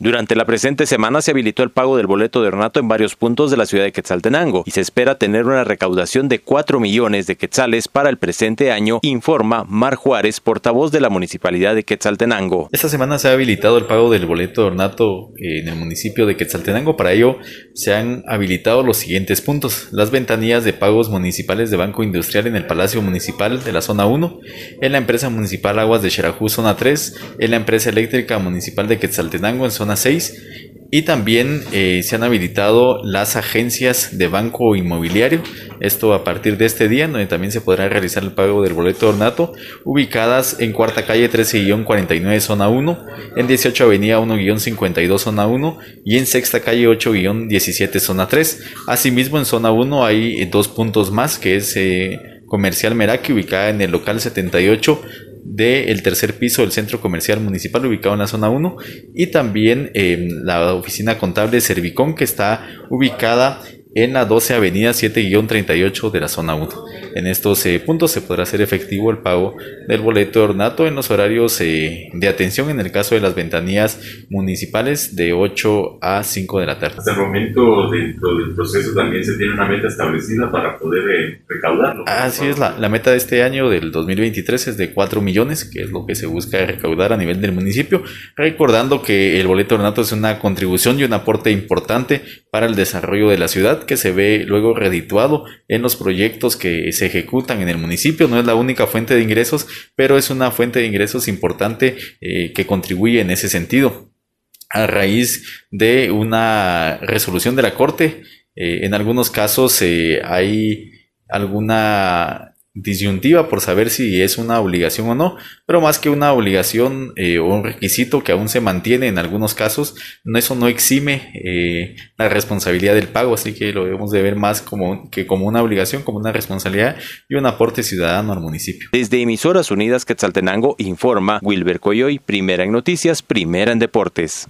Durante la presente semana se habilitó el pago del boleto de ornato en varios puntos de la ciudad de Quetzaltenango y se espera tener una recaudación de 4 millones de quetzales para el presente año, informa Mar Juárez, portavoz de la municipalidad de Quetzaltenango. Esta semana se ha habilitado el pago del boleto de ornato en el municipio de Quetzaltenango. Para ello se han habilitado los siguientes puntos. Las ventanillas de pagos municipales de Banco Industrial en el Palacio Municipal de la Zona 1, en la empresa municipal Aguas de Xerajú Zona 3, en la empresa eléctrica municipal de Quetzaltenango en Zona 6 y también eh, se han habilitado las agencias de banco inmobiliario, esto a partir de este día, donde también se podrá realizar el pago del boleto de ornato, ubicadas en cuarta calle 13-49 zona 1, en 18 avenida 1-52 zona 1 y en sexta calle 8-17 zona 3. Asimismo en zona 1 hay dos puntos más, que es... Eh, Comercial Meraki, ubicada en el local 78 del tercer piso del centro comercial municipal ubicado en la zona 1 y también en la oficina contable Servicón que está ubicada en la 12 Avenida 7-38 de la zona 1. En estos eh, puntos se podrá hacer efectivo el pago del boleto de ornato en los horarios eh, de atención en el caso de las ventanillas municipales de 8 a 5 de la tarde. Hasta el momento dentro del proceso también se tiene una meta establecida para poder eh, recaudarlo. Así es, la, la, meta de este año del 2023 es de 4 millones, que es lo que se busca recaudar a nivel del municipio, recordando que el boleto de ornato es una contribución y un aporte importante para el desarrollo de la ciudad que se ve luego redituado en los proyectos que se ejecutan en el municipio. No es la única fuente de ingresos, pero es una fuente de ingresos importante eh, que contribuye en ese sentido. A raíz de una resolución de la Corte, eh, en algunos casos eh, hay alguna disyuntiva por saber si es una obligación o no, pero más que una obligación eh, o un requisito que aún se mantiene en algunos casos, eso no exime eh, la responsabilidad del pago, así que lo debemos de ver más como, que como una obligación, como una responsabilidad y un aporte ciudadano al municipio. Desde Emisoras Unidas Quetzaltenango informa Wilber Coyoy, primera en noticias, primera en deportes.